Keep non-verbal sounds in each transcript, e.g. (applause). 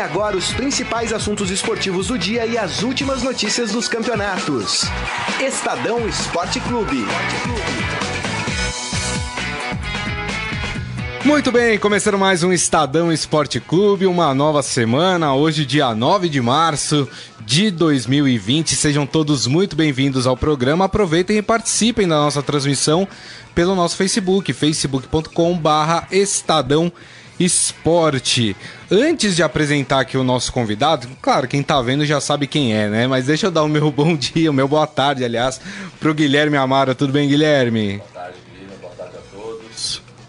Agora os principais assuntos esportivos do dia e as últimas notícias dos campeonatos. Estadão Esporte Clube. Muito bem, começando mais um Estadão Esporte Clube, uma nova semana, hoje dia 9 de março de 2020. Sejam todos muito bem-vindos ao programa. Aproveitem e participem da nossa transmissão pelo nosso Facebook, facebook.com barra Estadão Esporte. Antes de apresentar aqui o nosso convidado, claro, quem tá vendo já sabe quem é, né? Mas deixa eu dar o meu (laughs) bom dia, o meu boa tarde, aliás, pro Guilherme Amaro. Tudo bem, Guilherme? Boa tarde,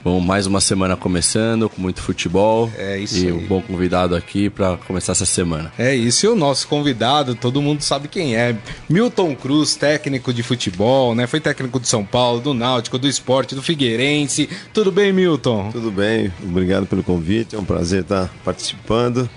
Bom, mais uma semana começando com muito futebol. É isso E aí. um bom convidado aqui para começar essa semana. É isso, e o nosso convidado, todo mundo sabe quem é. Milton Cruz, técnico de futebol, né? Foi técnico do São Paulo, do Náutico, do Esporte, do Figueirense. Tudo bem, Milton? Tudo bem, obrigado pelo convite, é um prazer estar participando.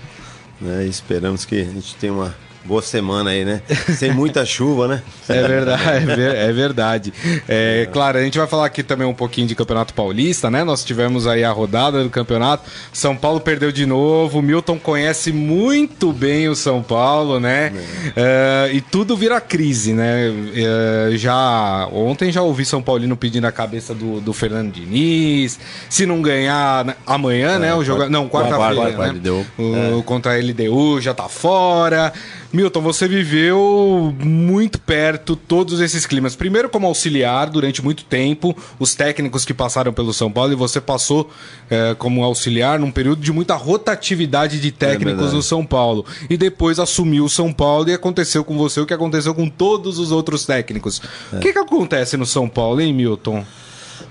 Né? Esperamos que a gente tenha uma boa semana aí, né? Sem muita chuva, né? (laughs) É verdade, é, é verdade. É, claro, a gente vai falar aqui também um pouquinho de Campeonato Paulista, né? Nós tivemos aí a rodada do campeonato. São Paulo perdeu de novo. O Milton conhece muito bem o São Paulo, né? É, e tudo vira crise, né? É, já ontem já ouvi São Paulino pedindo a cabeça do, do Fernando Diniz. Se não ganhar né, amanhã, né? O jogo, não, quarta-feira, quarta, né? O, Contra a LDU já tá fora. Milton, você viveu muito perto todos esses climas. Primeiro como auxiliar durante muito tempo, os técnicos que passaram pelo São Paulo e você passou eh, como auxiliar num período de muita rotatividade de técnicos verdade. no São Paulo. E depois assumiu o São Paulo e aconteceu com você o que aconteceu com todos os outros técnicos. O que, que acontece no São Paulo, hein, Milton?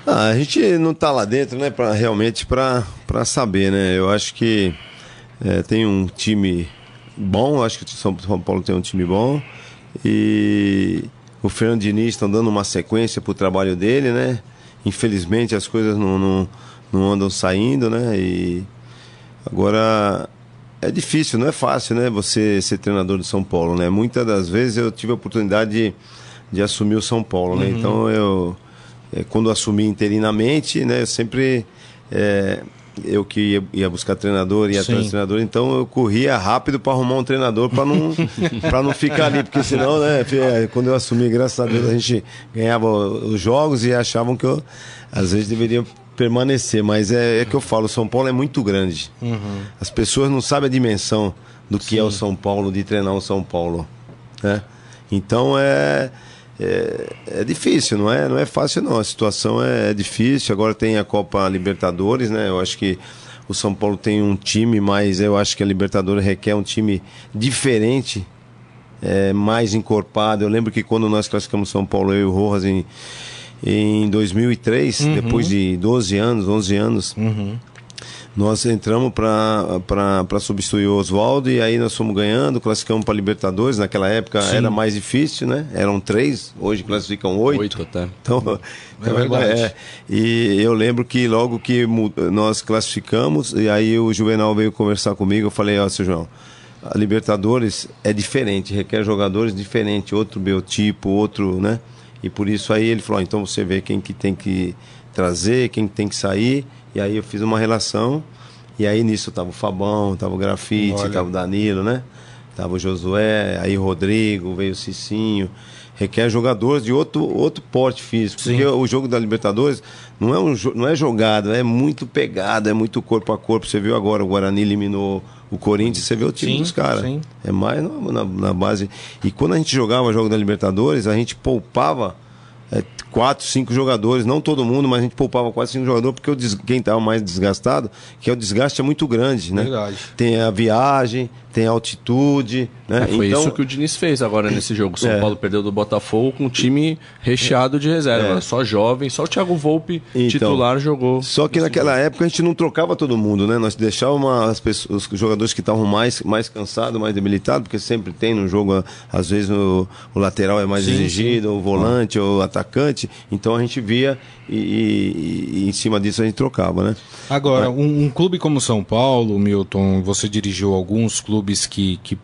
Ah, a gente não tá lá dentro, né? Pra, realmente para saber, né? Eu acho que é, tem um time bom, acho que o São Paulo tem um time bom. E o Fernando Diniz estão dando uma sequência pro trabalho dele, né? Infelizmente as coisas não, não, não andam saindo, né? E agora é difícil, não é fácil, né? Você ser treinador do São Paulo, né? Muitas das vezes eu tive a oportunidade de, de assumir o São Paulo, né? Então eu é, quando assumi interinamente, né? Eu sempre é, eu que ia, ia buscar treinador, ia Sim. atrás de treinador, então eu corria rápido para arrumar um treinador para não (laughs) para não ficar ali, porque senão, né? é, Quando eu assumi, graças a Deus, a gente ganhava os jogos e achavam que eu às vezes deveria permanecer, mas é, é que eu falo, São Paulo é muito grande. As pessoas não sabem a dimensão do que é o São Paulo, de treinar o São Paulo. Né? Então é, é, é difícil, não é, não é fácil não. A situação é, é difícil. Agora tem a Copa Libertadores, né? Eu acho que o São Paulo tem um time, mas eu acho que a Libertadores requer um time diferente, é, mais encorpado. Eu lembro que quando nós classificamos São Paulo, eu e o Rojas em, em 2003, depois de 12 anos, 11 anos, nós entramos para substituir o Oswaldo e aí nós fomos ganhando, classificamos para Libertadores. Naquela época era mais difícil, né? Eram três, hoje classificam oito. Oito até. (laughs) Então, É verdade. é, e eu lembro que logo que nós classificamos, e aí o Juvenal veio conversar comigo, eu falei, ó, seu João, a Libertadores é diferente, requer jogadores diferentes, outro biotipo, outro, né? E por isso aí ele falou, ó, então você vê quem que tem que trazer, quem tem que sair, e aí eu fiz uma relação, e aí nisso tava o Fabão, tava o Grafite, Olha. tava o Danilo, né? Tava o Josué, aí o Rodrigo, veio o Cicinho. Requer jogadores de outro, outro porte físico. Porque o jogo da Libertadores não é, um, não é jogado, é muito pegado, é muito corpo a corpo. Você viu agora, o Guarani eliminou o Corinthians, você vê o time Sim, dos caras. sim. É mais na, na- base. E quando a gente jogava o jogo da Libertadores, a gente poupava quatro, cinco jogadores, não todo mundo, mas a gente poupava quatro, cinco jogadores, porque o des- quem estava mais desgastado, que é o desgaste é muito grande, né? Verdade. Tem a viagem, tem altitude. Né? É, foi então, isso que o Diniz fez agora nesse (coughs) jogo. São é. Paulo perdeu do Botafogo com um time recheado de reserva. É. Só jovem, só o Thiago Volpe, então, titular, jogou. Só que naquela jogo. época a gente não trocava todo mundo, né? Nós deixávamos as pessoas, os jogadores que estavam mais, mais cansados, mais debilitados, porque sempre tem no jogo, às vezes o, o lateral é mais sim, exigido, sim. o volante, ah. o atacante. Então a gente via e, e, e, em cima disso a gente trocava, né? Agora, um, um clube como São Paulo, Milton, você dirigiu alguns clubes que, que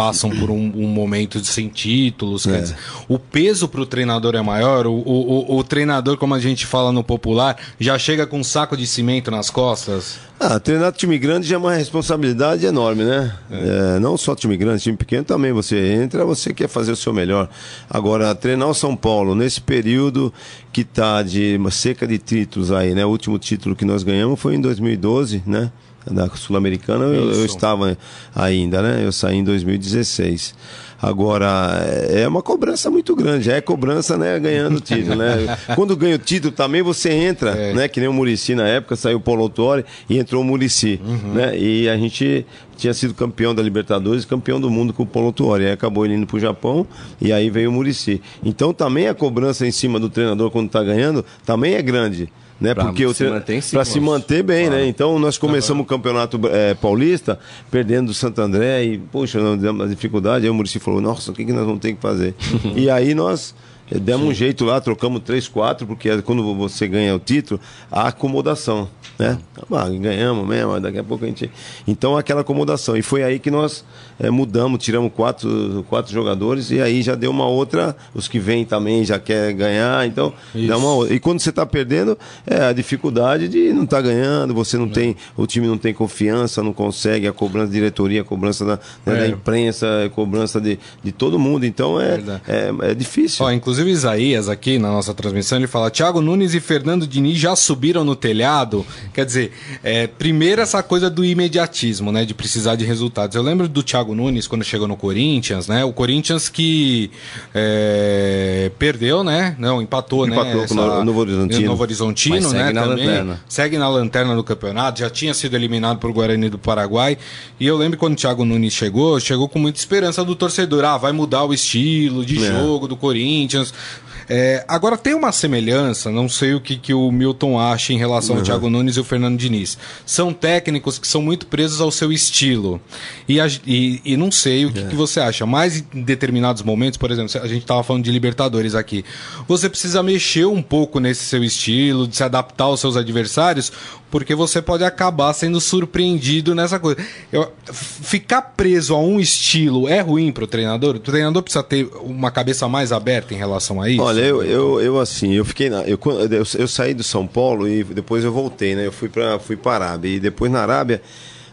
passam por um, um, momento de sem títulos. É. Dizer, o peso para o treinador é maior. O, o, o, treinador, como a gente fala no popular, já chega com um saco de cimento nas costas. Ah, treinar time grande já é uma responsabilidade enorme, né? É. É, não só time grande, time pequeno também. Você entra, você quer fazer o seu melhor. Agora, treinar o São Paulo nesse período que tá de uma seca de títulos aí, né? O último título que nós ganhamos foi em 2012, né? Da Sul-Americana, eu, eu, estava ainda, né? Eu saí em 2016. Agora, é uma cobrança muito grande, é cobrança, né, ganhando o (laughs) título, né? Quando ganha o título também você entra, é. né, que nem o Murici na época, saiu o Paulo Autori e entrou o Murici, uhum. né? E a gente tinha sido campeão da Libertadores, campeão do mundo com o Paulo Autori, aí acabou ele indo pro Japão e aí veio o Murici. Então também a cobrança em cima do treinador quando tá ganhando também é grande né? Pra Porque se manter, para se manter bem, né? claro. né? Então nós começamos o campeonato é, paulista perdendo do Santo André e poxa, nós demos uma dificuldade. Aí o Murici falou: "Nossa, o que que nós vamos ter que fazer?" (laughs) e aí nós demos Sim. um jeito lá, trocamos três, quatro, porque quando você ganha o título, a acomodação, né? Ah, ganhamos mesmo, daqui a pouco a gente. Então aquela acomodação. E foi aí que nós é, mudamos, tiramos quatro, quatro jogadores e aí já deu uma outra. Os que vêm também já quer ganhar, então dá uma outra. E quando você está perdendo, é a dificuldade de não estar tá ganhando, você não é. tem, o time não tem confiança, não consegue, a cobrança da diretoria, a cobrança da, né, da é. imprensa, a cobrança de, de todo mundo. Então é, é, é, difícil. Ó, inclusive Isaías aqui na nossa transmissão, ele fala: Thiago Nunes e Fernando Diniz já subiram no telhado. Quer dizer, é, primeiro essa coisa do imediatismo, né? De precisar de resultados. Eu lembro do Thiago Nunes quando chegou no Corinthians, né? O Corinthians que é, perdeu, né? Não, empatou, né? empatou né? com o Novo Horizontino. Novo Horizontino, segue né? Na também, lanterna. Segue na lanterna do campeonato, já tinha sido eliminado por Guarani do Paraguai. E eu lembro quando o Thiago Nunes chegou, chegou com muita esperança do torcedor. Ah, vai mudar o estilo de é. jogo do Corinthians. because É, agora tem uma semelhança, não sei o que, que o Milton acha em relação uhum. ao Thiago Nunes e o Fernando Diniz. São técnicos que são muito presos ao seu estilo. E, a, e, e não sei o que, é. que, você acha, mas em determinados momentos, por exemplo, a gente estava falando de Libertadores aqui, você precisa mexer um pouco nesse seu estilo, de se adaptar aos seus adversários, porque você pode acabar sendo surpreendido nessa coisa. Eu, ficar preso a um estilo é ruim para o treinador? O treinador precisa ter uma cabeça mais aberta em relação a isso? Olha, eu, eu, eu assim, eu fiquei na, eu, eu, eu saí do São Paulo e depois eu voltei, né? Eu fui para fui para Arábia e depois na Arábia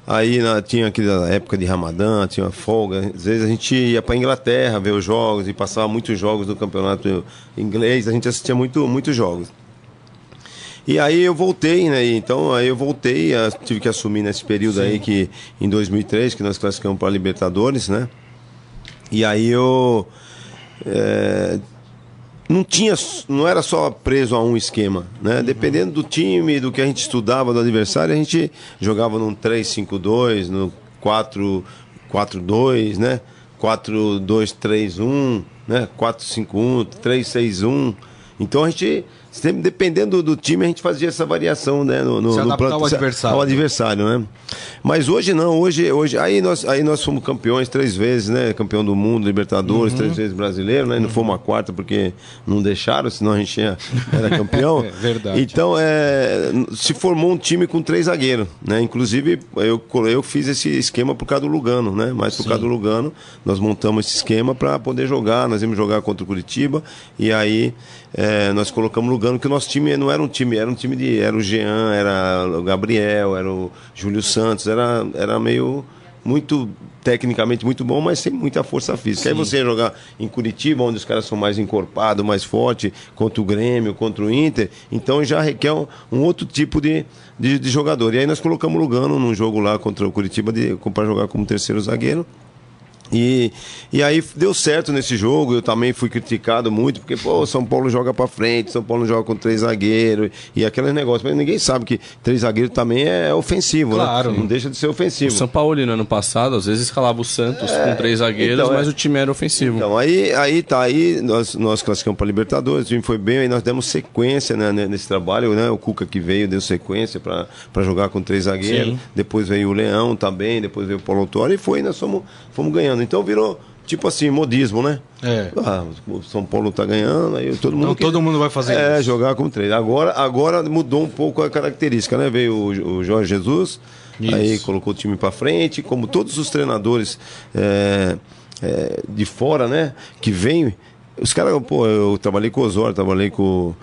Aí na, tinha aquela época de Ramadã, tinha folga. Às vezes a gente ia para Inglaterra ver os jogos e passava muitos jogos do campeonato inglês. A gente assistia muito, muitos jogos. E aí eu voltei, né? Então aí eu voltei, tive que assumir nesse período Sim. aí que em 2003 que nós classificamos para Libertadores, né? E aí eu é, não tinha, não era só preso a um esquema, né? Uhum. Dependendo do time, do que a gente estudava do adversário, a gente jogava num 3-5-2, no 4-4-2, né? 4-2-3-1, né? 4-5-1, 3-6-1. Então a gente sempre dependendo do time, a gente fazia essa variação, né? No, no, se no plano, ao adversário. Ao adversário, né? Mas hoje não, hoje, hoje aí, nós, aí nós fomos campeões três vezes, né? Campeão do mundo, Libertadores, uhum. três vezes brasileiro, né? Uhum. Não fomos a quarta porque não deixaram, senão a gente ia, era campeão. (laughs) é verdade. Então, é, se formou um time com três zagueiros, né? Inclusive, eu, eu fiz esse esquema por causa do Lugano, né? Mas por Sim. causa do Lugano, nós montamos esse esquema para poder jogar, nós íamos jogar contra o Curitiba e aí é, nós colocamos Lugano, que o nosso time não era um time, era um time de. Era o Jean, era o Gabriel, era o Júlio Santos, era, era meio muito tecnicamente muito bom, mas sem muita força física. Sim. Aí você jogar em Curitiba, onde os caras são mais encorpados, mais fortes, contra o Grêmio, contra o Inter, então já requer um, um outro tipo de, de, de, jogador. E aí nós colocamos Lugano num jogo lá contra o Curitiba para jogar como terceiro zagueiro. E, e aí deu certo nesse jogo, eu também fui criticado muito, porque, pô, São Paulo joga pra frente, São Paulo joga com três zagueiros, e aquele negócio, mas ninguém sabe que três zagueiros também é ofensivo, né? claro. né? Não deixa de ser ofensivo. O São Paulo no ano passado, às vezes escalava o Santos é, com três zagueiros, então, mas é. o time era ofensivo. Então, aí, aí tá, aí nós, nós classificamos pra Libertadores, o time foi bem, aí nós demos sequência né, nesse trabalho, né? O Cuca que veio deu sequência pra, pra jogar com três zagueiros, Sim. depois veio o Leão também, depois veio o Paulo Autório, e foi, nós fomos, fomos ganhando. Então virou tipo assim, modismo, né? É. Ah, o São Paulo tá ganhando, aí todo mundo. Então, todo mundo vai fazer é, isso. jogar como três. Agora, agora mudou um pouco a característica, né? Veio o, o Jorge Jesus, isso. aí colocou o time para frente, como todos os treinadores é, é, de fora, né? Que vem. Os caras, pô, eu trabalhei com o Osório, trabalhei com,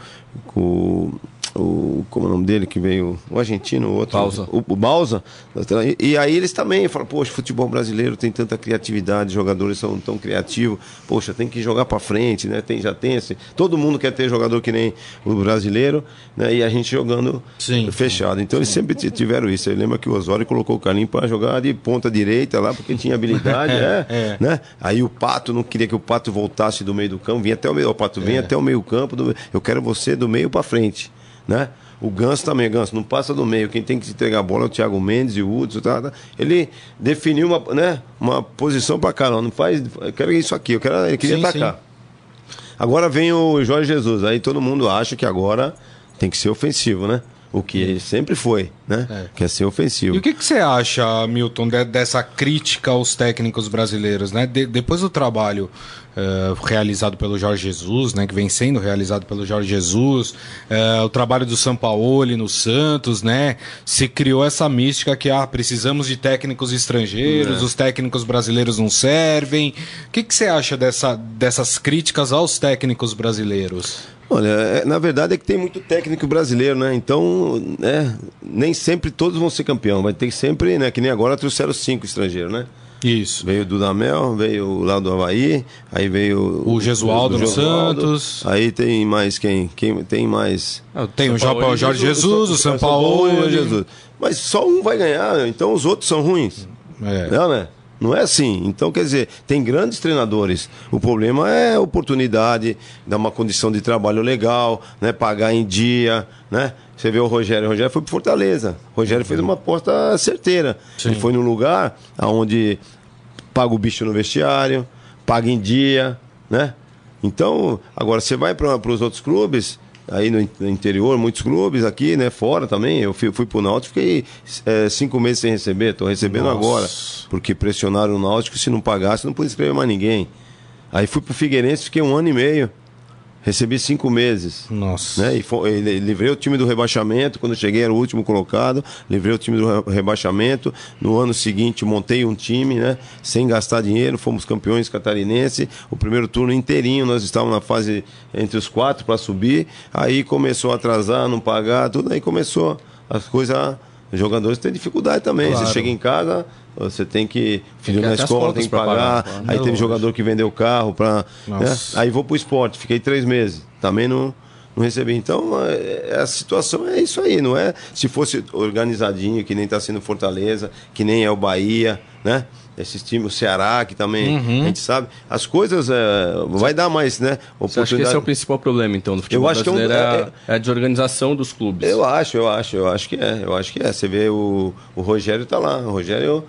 com o como é o nome dele que veio, o argentino, o outro, Bausa. O, o. E, e, aí eles também falam, poxa, futebol brasileiro tem tanta criatividade, jogadores são tão criativos, poxa, tem que jogar para frente, né? Tem já tem esse, todo mundo quer ter jogador que nem o brasileiro, né? E a gente jogando Sim. fechado. Então eles sempre tiveram isso. Lembra que o Osório colocou o Carlinhos para jogar de ponta direita lá porque tinha habilidade, (laughs) é, é, né? Aí o Pato não queria que o Pato voltasse do meio do campo, vinha até o meio, o Pato vem é. até o meio campo, do, eu quero você do meio para frente né? O Ganso também, Ganso, não passa do meio. Quem tem que entregar a bola é o Thiago Mendes e o Hudson. Tá, tá. Ele definiu uma, né, uma posição para cá, não faz. Eu quero isso aqui, eu quero, ele queria sim, atacar. Sim. Agora vem o Jorge Jesus. Aí todo mundo acha que agora tem que ser ofensivo, né? O que ele sempre foi, né? É. Quer ser ofensivo. E o que, que você acha, Milton, de, dessa crítica aos técnicos brasileiros, né? De, depois do trabalho uh, realizado pelo Jorge Jesus, né? Que vem sendo realizado pelo Jorge Jesus, uh, o trabalho do Sampaoli no Santos, né? Se criou essa mística que, ah, precisamos de técnicos estrangeiros, é. os técnicos brasileiros não servem. O que, que você acha dessa, dessas críticas aos técnicos brasileiros? Olha, é, na verdade é que tem muito técnico brasileiro, né? Então, né, nem sempre todos vão ser campeão. Vai ter sempre, né? Que nem agora trouxeram cinco estrangeiros, né? Isso. Veio o Dudamel, veio lá do Havaí, aí veio o Gesualdo no Santos. Aí tem mais quem? quem tem mais. Ah, tem o Jorge, Jorge Jesus, o São Paulo. e o Jesus. Mas só um vai ganhar, então os outros são ruins. É. Não, né? Não é assim. Então, quer dizer, tem grandes treinadores. O problema é oportunidade, dar uma condição de trabalho legal, né? pagar em dia, né? Você vê o Rogério, o Rogério foi para Fortaleza. O Rogério fez uma aposta certeira. Sim. Ele foi num lugar onde paga o bicho no vestiário, paga em dia, né? Então, agora você vai para os outros clubes, aí no, interior, muitos clubes aqui, né? Fora também. Eu fui, fui pro Náutico, fiquei é, cinco meses sem receber, estou recebendo Nossa. agora. Porque pressionaram o Náutico, se não pagasse, não podia escrever mais ninguém. Aí fui pro Figueirense, fiquei um ano e meio. Recebi cinco meses. Nossa. Né? E, foi, e livrei o time do rebaixamento. Quando cheguei, era o último colocado. Livrei o time do rebaixamento. No ano seguinte, montei um time, né? Sem gastar dinheiro. Fomos campeões catarinense. O primeiro turno inteirinho, nós estávamos na fase entre os quatro para subir. Aí começou a atrasar, não pagar, tudo. Aí começou as coisas. Os jogadores têm dificuldade também. Claro. Você chega em casa, você tem que. Filho na escola tem que pagar. pagar aí teve jogador que vendeu o carro para. Né? Aí vou pro esporte, fiquei três meses. Também não, não recebi. Então, é, a situação é isso aí, não é? Se fosse organizadinho, que nem está sendo Fortaleza, que nem é o Bahia, né? Esses times, o Ceará, que também uhum. a gente sabe. As coisas é, vai dar mais, né? Você acha que esse é o principal problema, então, do futebol eu acho brasileiro? Que é, um, é, é, a desorganização dos clubes. Eu acho, eu acho, eu acho que é. Eu acho que é. Você vê o, o Rogério tá lá. O Rogério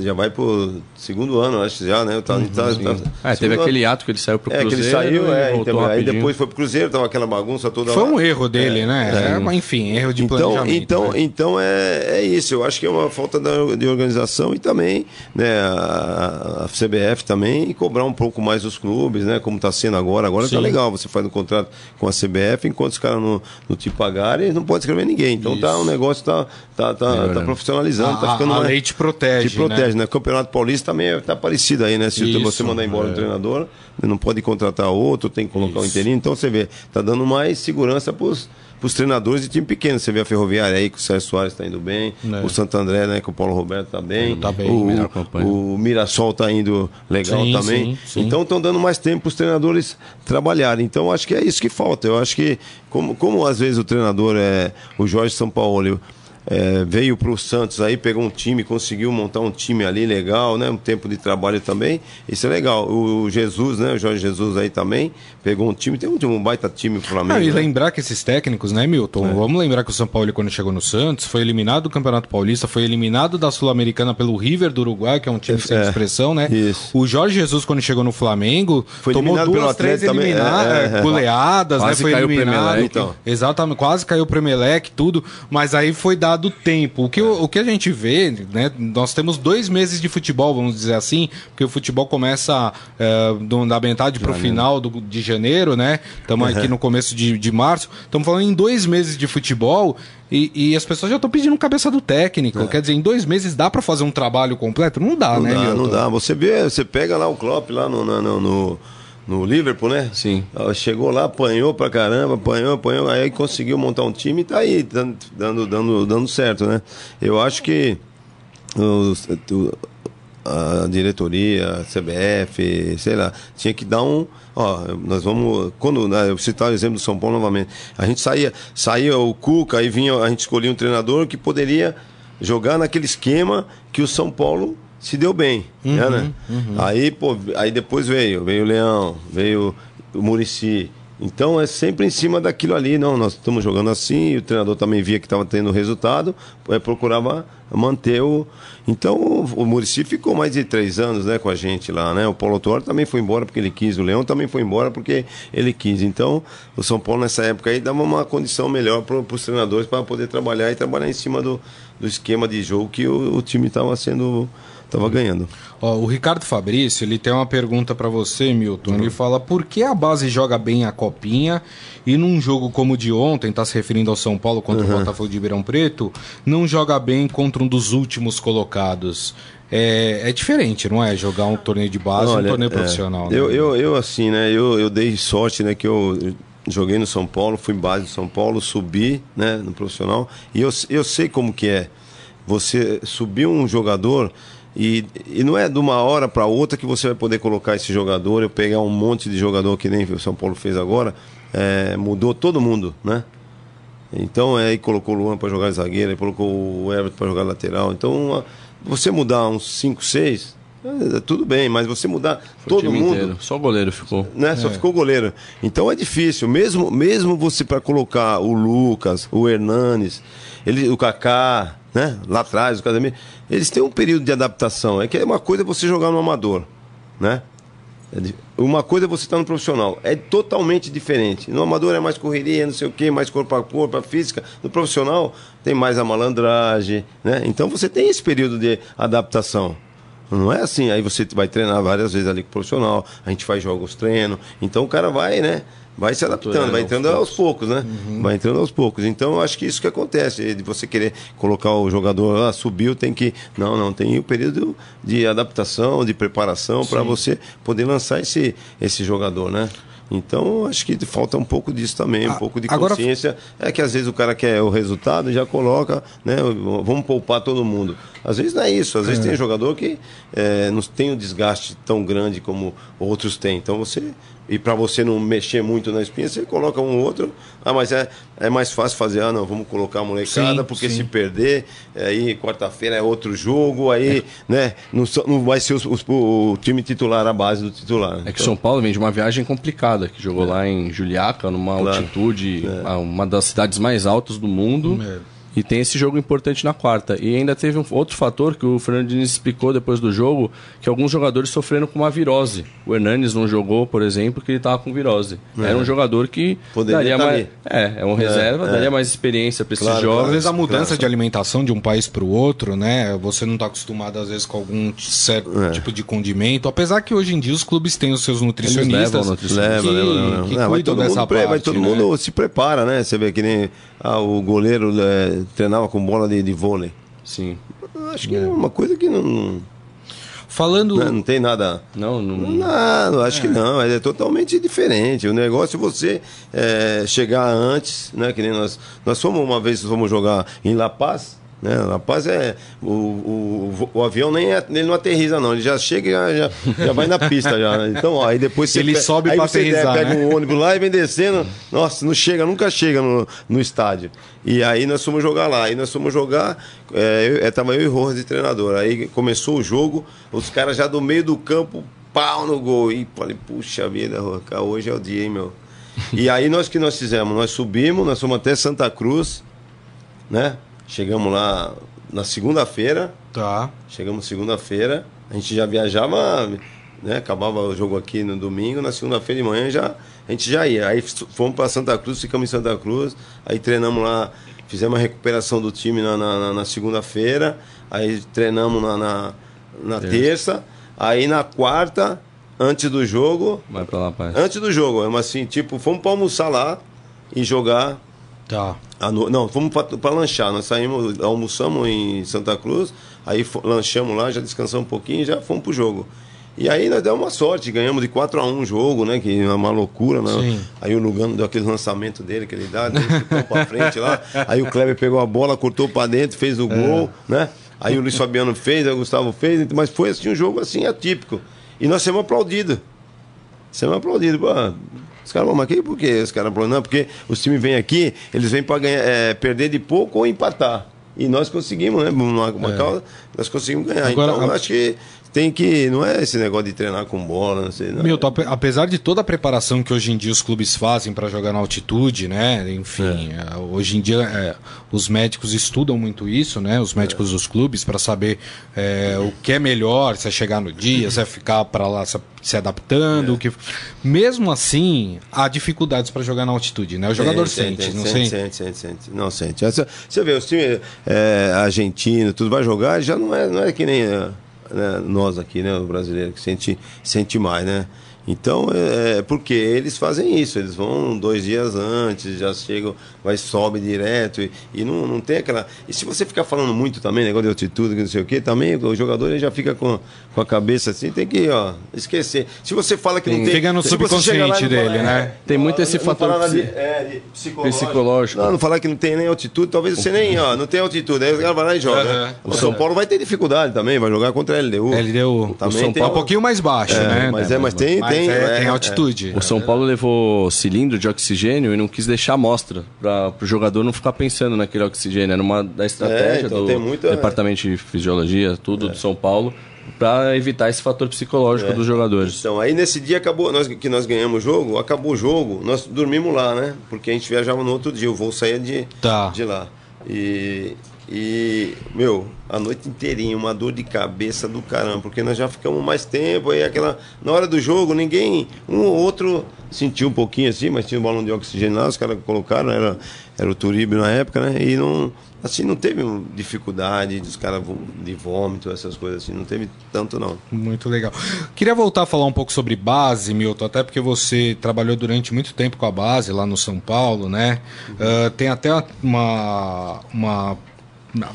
já vai pro segundo ano, acho já, né? Tá, uhum, tá, tá, é, teve ano. aquele ato que ele saiu pro Cruzeiro. É, que ele saiu, é, então, aí depois foi pro Cruzeiro, tava aquela bagunça toda Foi lá. um erro dele, é, né? É, enfim, erro de então, planejamento. Então, né? então é, é isso, eu acho que é uma falta de organização e também, né, a, a CBF também, e cobrar um pouco mais os clubes, né? Como tá sendo agora, agora tá Sim. tá legal, você faz um contrato com a CBF, enquanto os caras não, não te pagarem, não pode escrever ninguém. Então isso. tá, o negócio tá, tá, tá, tá profissionalizando, a, tá ficando a mais... lei te protege, te protege, né? né? Campeonato Paulista também está parecido aí, né? Se Isso, você mandar embora é. um treinador, não pode contratar outro, tem que colocar o um interino. Então você vê, tá dando mais segurança para os treinadores de time pequeno. Você vê a Ferroviária aí, que o Sérgio Soares está indo bem, é. o Santo André, né, que o Paulo Roberto está bem, tá bem o, o Mirassol está indo legal sim, também. Sim, sim. Então estão dando mais tempo para os treinadores trabalharem. Então acho que é isso que falta. Eu acho que, como, como às vezes o treinador é o Jorge São Paulo é, veio para o Santos aí, pegou um time, conseguiu montar um time ali legal, né? Um tempo de trabalho também. Isso é legal. O Jesus, né? O Jorge Jesus aí também pegou um time, tem um, um baita time pro Flamengo. Ah, e né? lembrar que esses técnicos, né, Milton? É. Vamos lembrar que o São Paulo, quando chegou no Santos, foi eliminado do Campeonato Paulista, foi eliminado da Sul-Americana pelo River do Uruguai, que é um time é, sem expressão, né? Isso. O Jorge Jesus, quando chegou no Flamengo, foi tomou duas, três elimina é, é, é, goleadas, né? Foi eliminado. Então. Exatamente, quase caiu o Premelec, tudo, mas aí foi dado tempo. O que, o, o que a gente vê, né? Nós temos dois meses de futebol, vamos dizer assim, porque o futebol começa é, do, da metade para o final do, de janeiro, né? Estamos aqui no começo de, de março. Estamos falando em dois meses de futebol e, e as pessoas já estão pedindo cabeça do técnico. É. Quer dizer, em dois meses dá para fazer um trabalho completo? Não dá, não né? Dá, não dá. Você vê, você pega lá o Klopp lá no, no, no no Liverpool, né? Sim. Chegou lá, apanhou pra caramba, apanhou, apanhou, aí conseguiu montar um time e tá aí, dando, dando, dando certo, né? Eu acho que a diretoria, a CBF, sei lá, tinha que dar um. Ó, nós vamos. Quando. Né, eu citar o exemplo do São Paulo novamente. A gente saía, saía o Cuca, aí vinha, a gente escolhia um treinador que poderia jogar naquele esquema que o São Paulo se deu bem, uhum, né? Uhum. Aí, pô, aí depois veio, veio o Leão, veio o Murici. Então é sempre em cima daquilo ali, não, nós estamos jogando assim, o treinador também via que estava tendo resultado, é, procurava manter o. Então o, o Murici ficou mais de três anos né, com a gente lá, né? O Paulo Toro também foi embora porque ele quis, o Leão também foi embora porque ele quis. Então o São Paulo nessa época aí dava uma condição melhor para os treinadores para poder trabalhar e trabalhar em cima do, do esquema de jogo que o, o time estava sendo Tava ganhando. Ó, o Ricardo Fabrício, ele tem uma pergunta para você, Milton. Uhum. Ele fala: por que a base joga bem a copinha e num jogo como o de ontem, tá se referindo ao São Paulo contra uhum. o Botafogo de Ribeirão Preto, não joga bem contra um dos últimos colocados? É, é diferente, não é? Jogar um torneio de base Olha, um torneio é, profissional. Né? Eu, eu, eu, assim, né? Eu, eu dei sorte, né? Que eu joguei no São Paulo, fui base do São Paulo, subi, né? No profissional. E eu, eu sei como que é. Você subir um jogador e, e não é de uma hora para outra que você vai poder colocar esse jogador, eu pegar um monte de jogador que nem o São Paulo fez agora, é, mudou todo mundo, né? Então é, aí colocou o Luan para jogar zagueiro, aí colocou o Everton para jogar lateral. Então você mudar uns 5, 6, é, tudo bem, mas você mudar Foi todo mundo. Inteiro. Só o goleiro ficou. Né? Só é. ficou o goleiro. Então é difícil. Mesmo, mesmo você para colocar o Lucas, o Hernanes, ele, o Kaká, né? Lá atrás, o Casemiro, eles têm um período de adaptação. É que é uma coisa você jogar no amador, né? É uma coisa é você estar tá no profissional. É totalmente diferente. No amador é mais correria, não sei o quê, mais corpo a corpo, a física. No profissional tem mais a malandragem, né? Então você tem esse período de adaptação. Não é assim, aí você vai treinar várias vezes ali com o profissional, a gente faz jogos treino, então o cara vai, né? vai se adaptando, vai entrando aos poucos, né? Uhum. Vai entrando aos poucos. Então, eu acho que isso que acontece, de você querer colocar o jogador lá, subiu, tem que. Não, não, tem o período de adaptação, de preparação para você poder lançar esse, esse jogador, né? Então, acho que falta um pouco disso também, um ah, pouco de consciência. Agora... É que às vezes o cara quer o resultado e já coloca, né? Vamos poupar todo mundo. Às vezes não é isso, às vezes é. tem jogador que é, não tem um desgaste tão grande como outros têm. Então você e para você não mexer muito na espinha, você coloca um outro. Ah, mas é, é mais fácil fazer, ah, não, vamos colocar a molecada, sim, porque sim. se perder, aí quarta-feira é outro jogo, aí, é. né, não, não vai ser os, os, o, time titular, a base do titular. É que São Paulo vem de uma viagem complicada, que jogou é. lá em Juliaca, numa claro. altitude, é. uma das cidades mais altas do mundo. É e tem esse jogo importante na quarta. E ainda teve um outro fator que o Fernando Diniz explicou depois do jogo, que alguns jogadores sofreram com uma virose. O Hernanes não jogou, por exemplo, porque ele estava com virose. É. Era um jogador que Poderia daria mais... É, é um reserva, é, daria mais experiência para esses jogos. Às vezes a mudança claro. de alimentação de um país para o outro, né? Você não está acostumado às vezes com algum certo é. tipo de condimento. Apesar que hoje em dia os clubes têm os seus nutricionistas levam, que, leva, que não, cuidam dessa parte. Vai todo né? mundo se prepara, né? Você vê que nem ah, o goleiro é, treinava com bola de, de vôlei. Sim. Acho que é uma coisa que não. Falando. Não, não tem nada. Não, não. Não, acho é. que não. É totalmente diferente. O negócio é você é, chegar antes, né? Que nem nós. Nós fomos uma vez, fomos jogar em La Paz. Né? La Paz é. O, o, o avião nem é, ele não aterriza, não. Ele já chega e já, já, já vai na pista. já. Então, ó, aí depois você. Ele pe- sobe você aterrissar, pega né? um ônibus lá e vem descendo. Nossa, não chega, nunca chega no, no estádio. E aí nós fomos jogar lá. Aí nós fomos jogar. É, eu, é, tava eu e Rojas de treinador. Aí começou o jogo, os caras já do meio do campo, pau no gol. E falei, puxa vida, Roca, hoje é o dia, hein, meu. E aí nós que nós fizemos? Nós subimos, nós fomos até Santa Cruz, né? Chegamos lá na segunda-feira. Tá. Chegamos segunda-feira, a gente já viajava, né? Acabava o jogo aqui no domingo, na segunda-feira de manhã já a gente já ia. Aí fomos para Santa Cruz, ficamos em Santa Cruz, aí treinamos lá, fizemos a recuperação do time na, na- na- segunda-feira, aí treinamos na, na, na terça, aí na quarta, antes do jogo, Vai pra lá, pai. antes do jogo, é assim, tipo, fomos para almoçar lá e jogar Tá. no- Não, fomos para lanchar. Nós saímos, almoçamos em Santa Cruz, aí lanchamos lá, já descansamos um pouquinho e já fomos pro jogo. E aí nós demos uma sorte, ganhamos de 4 a 1 o jogo, né? Que é uma loucura, né? Sim. Aí o Lugano deu aquele lançamento dele que ele dá, ele ficou pra frente lá. Aí o Kleber pegou a bola, cortou pra dentro, fez o gol, né? Aí o Luiz Fabiano fez, aí o Gustavo fez, mas foi assim um jogo assim atípico. E nós fomos aplaudidos. Você é aplaudido, pô. Os caras, mas que, por que os caras aplaudem? Não, porque os times vêm aqui, eles vêm para é, perder de pouco ou empatar. E nós conseguimos, né? Uma, uma causa, nós conseguimos ganhar. Agora, então, a- acho que tem que. Não é esse negócio de treinar com bola, não sei. Não. Milton, ape- apesar de toda a preparação que hoje em dia os clubes fazem para jogar na altitude, né? Enfim, é, hoje em dia é, os médicos estudam muito isso, né? Os médicos dos clubes para saber é, o que é melhor, se é chegar no dia, se é ficar para lá se, se adaptando, o que mesmo assim há dificuldades para jogar na altitude, né? O jogador sente, não sente, sente. sente, sente. Não sente. Essa- Você vê, os times é, argentinos, tudo vai jogar, já não é, não é que nem é, né, nós aqui, né, o brasileiro, que sente, sente mais, né? Então, é, porque eles fazem isso, eles vão dois dias antes, já chegam, vai, sobe direto, e, e não, não tem aquela. E se você ficar falando muito também, negócio de altitude, que não sei o quê, também o jogador ele já fica com, com a cabeça assim, tem que, ó, esquecer. Se você fala que não tem. Fica no se subconsciente não fala, dele, é, né? Tem muito esse não fator nada de, é, de psicológico. psicológico. Não, não falar que não tem nem altitude, talvez você nem, ó, não tem altitude. Aí o cara vai lá e joga. O São Paulo vai ter dificuldade também, vai jogar contra a LDU. LDU. Também O São tem Paulo é um um- pouquinho mais baixo, É, né? mas é, mas tem- tem- é, tem é, altitude. O São Paulo levou cilindro de oxigênio e não quis deixar amostra para o jogador não ficar pensando naquele oxigênio. Era uma da estratégia É, então do tem muita- departamento de fisiologia, tudo do São Paulo, para evitar esse fator psicológico dos jogadores. Então, aí nesse dia acabou, nós, que nós ganhamos o jogo, acabou o jogo, nós dormimos lá, né? Porque a gente viajava no outro dia, o voo saía de, Tá. de lá. E, e, meu, a noite inteirinha, uma dor de cabeça do caramba, porque nós já ficamos mais tempo, aí aquela. Na hora do jogo, ninguém. Um ou outro sentiu um pouquinho assim, mas tinha um balão de oxigênio lá, os caras colocaram, era, era o Turíbio na época, né? E não. Assim, não teve dificuldade dos caras de vômito, essas coisas assim, não teve tanto não. Muito legal. Queria voltar a falar um pouco sobre base, Milton, até porque você trabalhou durante muito tempo com a base lá no São Paulo, né? Ah, tem até uma, uma.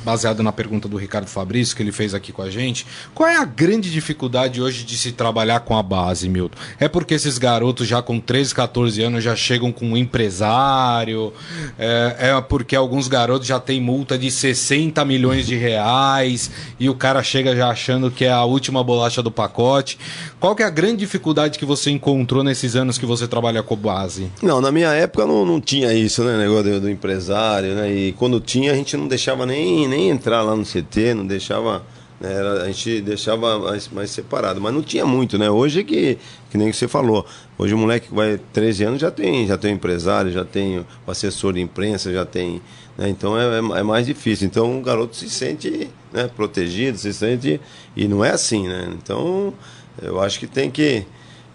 Baseado na pergunta do Ricardo Fabrício, que ele fez aqui com a gente, qual é a grande dificuldade hoje de se trabalhar com a base, Milton? É porque esses garotos já com 13, 14 anos já chegam com um empresário? É, é porque alguns garotos já têm multa de 60 milhões de reais e o cara chega já achando que é a última bolacha do pacote. Qual que é a grande dificuldade que você encontrou nesses anos que você trabalha com base? Não, na minha época não, não tinha isso, né? Negócio do, do empresário, né? E quando tinha, a gente não deixava nem, nem entrar lá no CT, não deixava. né, era- a gente deixava mais, mais separado. Mas não tinha muito, né? Hoje é que, que nem você falou. Hoje o moleque que vai 13 anos já tem, já tem empresário, já tem o assessor de imprensa, já tem. né, Então é, é- é mais difícil. Então o garoto se sente né, protegido, se sente. E não é assim, né? Então eu acho que tem que.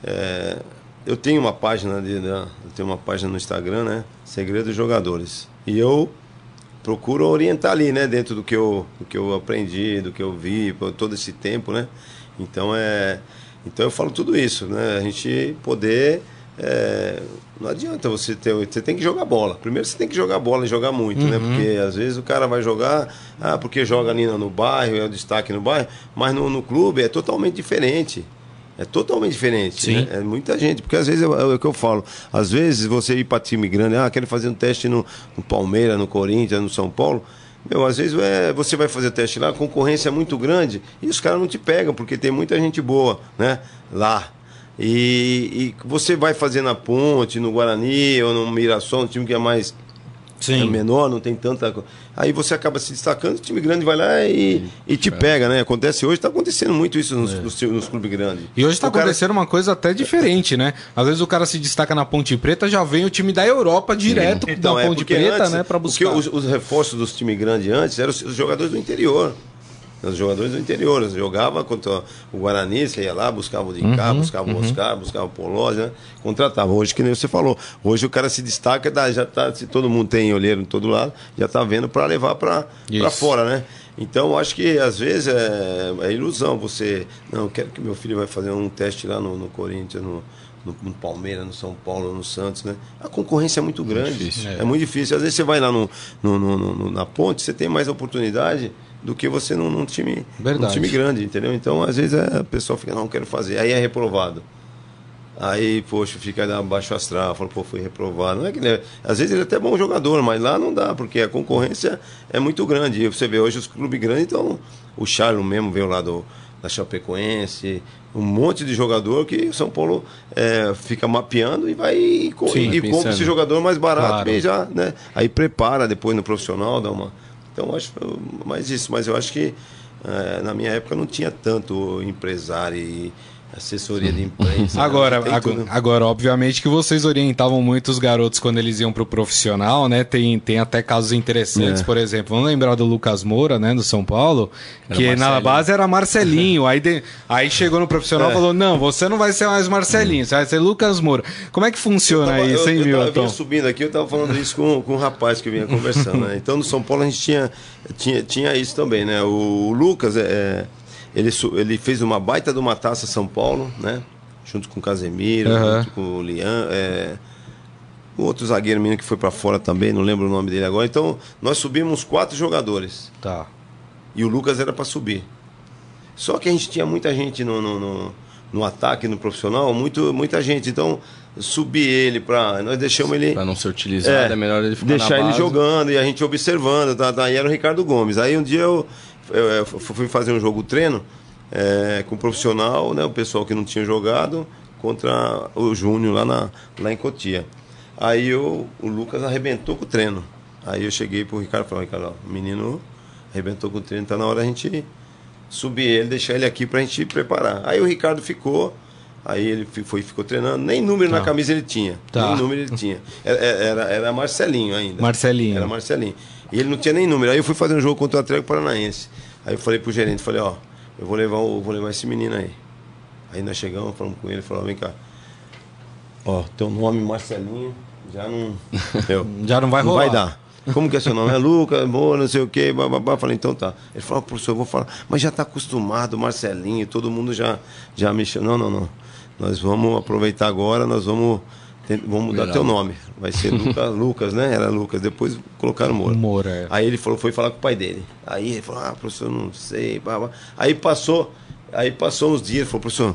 é, eu tenho uma página de, eu tenho uma página no Instagram, né? Segredo dos Jogadores. E eu procuro orientar ali, né? Dentro do que eu, do que eu aprendi, do que eu vi, por todo esse tempo, né? Então é, então eu falo tudo isso, né? A gente poder é, não adianta você ter, você tem que jogar bola. Primeiro você tem que jogar bola e jogar muito, né? Porque às vezes o cara vai jogar, ah, porque joga ali no, no bairro, é o destaque no bairro, mas no, no clube é totalmente diferente. É totalmente diferente. Sim. né? É muita gente, porque às vezes é, é o que eu falo. Às vezes você ir para time grande, ah, quero fazer um teste no, no Palmeiras, no Corinthians, no São Paulo. Meu, às vezes é, você vai fazer teste lá, a concorrência é muito grande e os caras não te pegam, porque tem muita gente boa, né? Lá. E, e você vai fazer na Ponte, no Guarani ou no Mirassol, um time que é mais Sim. é menor, não tem tanta. Aí você acaba se destacando, o time grande vai lá e, e te pega, né? Acontece hoje, está acontecendo muito isso nos, nos, nos clubes grandes. E hoje tá O cara- acontecendo uma coisa até diferente, né? Às vezes o cara se destaca na Ponte Preta, já vem o time da Europa direto Então, da é Ponte porque Preta, antes, né, para porque buscar. os, os reforços dos times grandes antes eram os, os jogadores do interior. Os jogadores do interior. Eles jogavam contra o Guarani, você ia lá, buscava o de cá, Uhum, buscava o Oscar, buscava o Polós, né? Contratava. Hoje, que nem você falou, hoje o cara se destaca, dá- já tá, se todo mundo tem olheiro em todo lado, já tá vendo para levar para fora, né? Então, acho que às vezes é, é ilusão você. Não, quero que meu filho vai fazer um teste lá no, no Corinthians, no, no, no Palmeiras, no São Paulo, no Santos, né? A concorrência é muito grande. difícil. É. muito difícil. Às vezes você vai lá no- no- no- na ponte, você tem mais oportunidade do que você num, num time, Verdade. num time grande, entendeu? Então, às vezes é, a pessoa fica, não, quero fazer. Aí é reprovado. Aí, poxa, fica baixo astral, fala, pô, fui reprovado. Não é que ele é- às vezes ele é até bom jogador, mas lá não dá, porque a concorrência é muito grande. E você vê hoje os clubes grandes, então o Charlo mesmo veio lá do, da Chapecoense, um monte de jogador que o São Paulo é, fica mapeando e vai e, Sim, e compra esse jogador mais barato Claro. e já, né? Aí prepara depois no profissional, dá uma. Então acho mais isso, mas eu acho que eh, na minha época não tinha tanto empresário e assessoria de imprensa. Agora, agora, agora, obviamente que vocês orientavam muito os garotos quando eles iam pro profissional, né? Tem, tem até casos interessantes, É. por exemplo, vamos lembrar do Lucas Moura, né, do São Paulo, que na Marcelinho. base era Marcelinho, aí, de- aí chegou no profissional e É. falou, não, você não vai ser mais Marcelinho, você vai ser Lucas Moura. Como é que funciona tava- isso, hein, eu, eu, eu Milton? vinha subindo aqui, eu estava falando isso com, com um rapaz que eu vinha conversando. né? Então no São Paulo a gente tinha, tinha, tinha isso também, né? O, Lucas, é, é, ele, ele fez uma baita de uma taça São Paulo, né? Junto com o Casemiro, Aham. junto com o Lian. É, o outro zagueiro menino que foi para fora também, não lembro o nome dele agora. Então nós subimos quatro jogadores. Tá. E o Lucas era para subir. Só que a gente tinha muita gente no, no, no, no ataque, no profissional, muito, muita gente. Então, subir ele para. Nós deixamos ele. Pra não ser utilizado, é, melhor ele ficar deixar ele jogando e a gente observando. Tá, tá, e era o Ricardo Gomes. Aí um dia eu, eu, fui fazer um jogo treino é, com o profissional, né, o pessoal que não tinha jogado, contra o Júnior lá, na, lá em Cotia. Aí eu, o Lucas arrebentou com o treino. Aí eu cheguei pro Ricardo e falei, Ricardo, o menino arrebentou com o treino, tá na hora da gente subir ele, deixar ele aqui pra gente preparar. Aí o Ricardo ficou, aí ele foi, ficou treinando, nem número na Tá. camisa ele tinha. Tá. Nem número ele tinha. Era, era, era Marcelinho ainda. Marcelinho. Era Marcelinho. E ele não tinha nem número. Aí eu fui fazer um jogo contra o Atlético Paranaense. Aí eu falei pro gerente, falei, ó, eu vou levar, o, vou levar esse menino aí. Aí nós chegamos, falamos com ele, falou, vem cá. Ó, teu nome Marcelinho já não. (laughs) Eu, Já não vai não rolar. vai dar. Como que é seu nome? É Lucas, boa, não sei o quê, bababá. Falei, então tá. Ele falou, professor, eu vou falar. Mas já tá acostumado, Marcelinho, todo mundo já, já me chama. Não, não, não. Nós vamos aproveitar agora, nós vamos, vamos mudar Virar. teu nome. Vai ser Lucas, (laughs) Lucas, né? Era Lucas. Depois colocaram Moura. Moura, é. Aí ele falou, foi falar com o pai dele. Aí ele falou, ah, professor, não sei. babá. Aí passou, aí passou uns dias, ele falou, professor,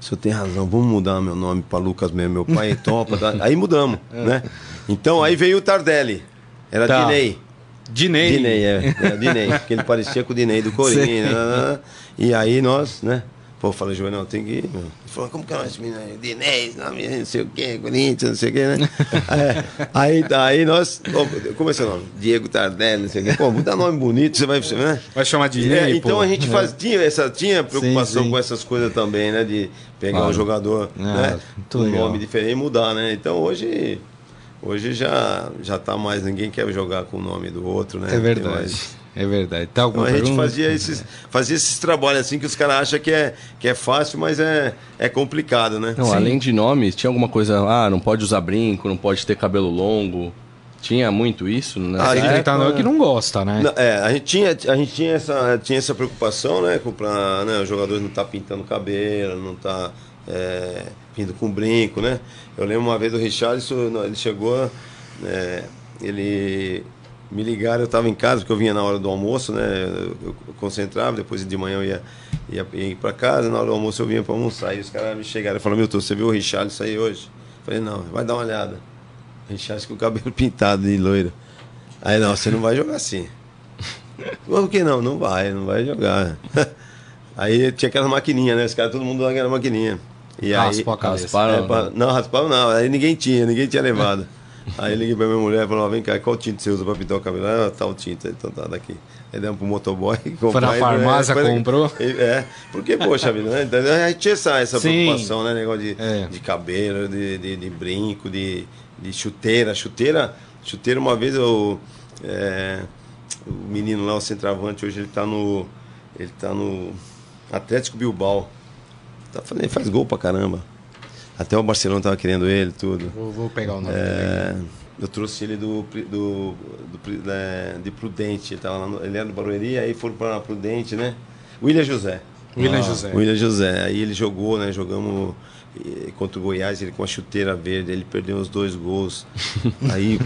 o senhor tem razão, vamos mudar meu nome para Lucas mesmo. Meu pai é (laughs) topa. tá? Aí mudamos, né? Então aí veio o Tardelli. Era Tá. Dinei. Dinei. Dinei, é. Era Dinei. Porque ele parecia com o Dinei do (laughs) Corinthians. Né, né, né. E aí nós, né? Pô, eu falei, João, tem que ir. meu. Ele falou, como que é esse menino nome, não sei o quê, Corinthians, não sei o quê, né? (laughs) É, aí, aí nós. Como é seu nome? Diego Tardelli, não sei o quê. Pô, dá nome bonito, você vai. Né? Vai chamar de É, Dinei, então pô. a gente faz, tinha, essa, tinha preocupação sim. com essas coisas também, né? De pegar Claro. um jogador Ah, né, um legal. nome diferente e mudar, né? Então hoje, hoje já, já tá mais, ninguém quer jogar com o nome do outro, né? É verdade. É verdade. Tá Então a gente pergunta? fazia esses, fazia esses trabalhos assim que os caras acham que é, que é fácil, mas é, é complicado, né? Não, além de nomes, tinha alguma coisa, ah, não pode usar brinco, não pode ter cabelo longo. Tinha muito isso, né? Ah, Tem é, treinador que não gosta, né? Não, é, a gente tinha, a gente tinha essa, tinha essa preocupação, né? Com pra, né, os jogadores não estar pintando cabelo, não estar é, vindo com brinco, né? Eu lembro uma vez do Richarlison, ele chegou, é, ele me ligaram, eu estava em casa, porque eu vinha na hora do almoço, né? Eu, eu concentrava, depois de manhã eu ia, ia, ia ir para casa, na hora do almoço eu vinha para almoçar. E os caras me chegaram e falaram, Milton, você viu o Richarlison aí hoje? Eu falei, não, vai dar uma olhada. Richarlison com o cabelo (laughs) pintado de loira. Aí, não, você não vai jogar assim. (laughs) Por que não? Não vai, não vai jogar. (laughs) Aí tinha aquelas maquininhas, né? Os caras, todo mundo lá aquela maquininha. E aí, Raspou a cabeça. Rasparam, é, não, rasparam não. Aí ninguém tinha, ninguém tinha levado. Aí eu liguei pra minha mulher e falou, ó, vem cá, qual tinta você usa pra pintar o cabelo? Ah, tal tinta, então tá daqui. Aí demos pro motoboy (laughs) comprar. na e- farmácia, foi- comprou? É, porque, poxa vida, né? Então, A gente tinha essa, essa preocupação, né? Negócio de, É. de cabelo, de, de, de brinco, de, de chuteira. Chuteira, chuteira uma vez eu... é, o menino lá, o centroavante, hoje ele tá no... Ele tá no Atlético Bilbao. Tá fazendo, ele faz gol pra caramba. Até o Barcelona tava querendo ele, tudo. Vou, vou pegar o nome dele. É, eu trouxe ele do, do, do né, de Prudente. Ele, tava no- ele era do Barueri, aí foram para Prudente, né? William José. William José. William José. Aí ele jogou, né? Jogamos contra o Goiás, ele com a chuteira verde, ele perdeu os dois gols. (laughs) aí,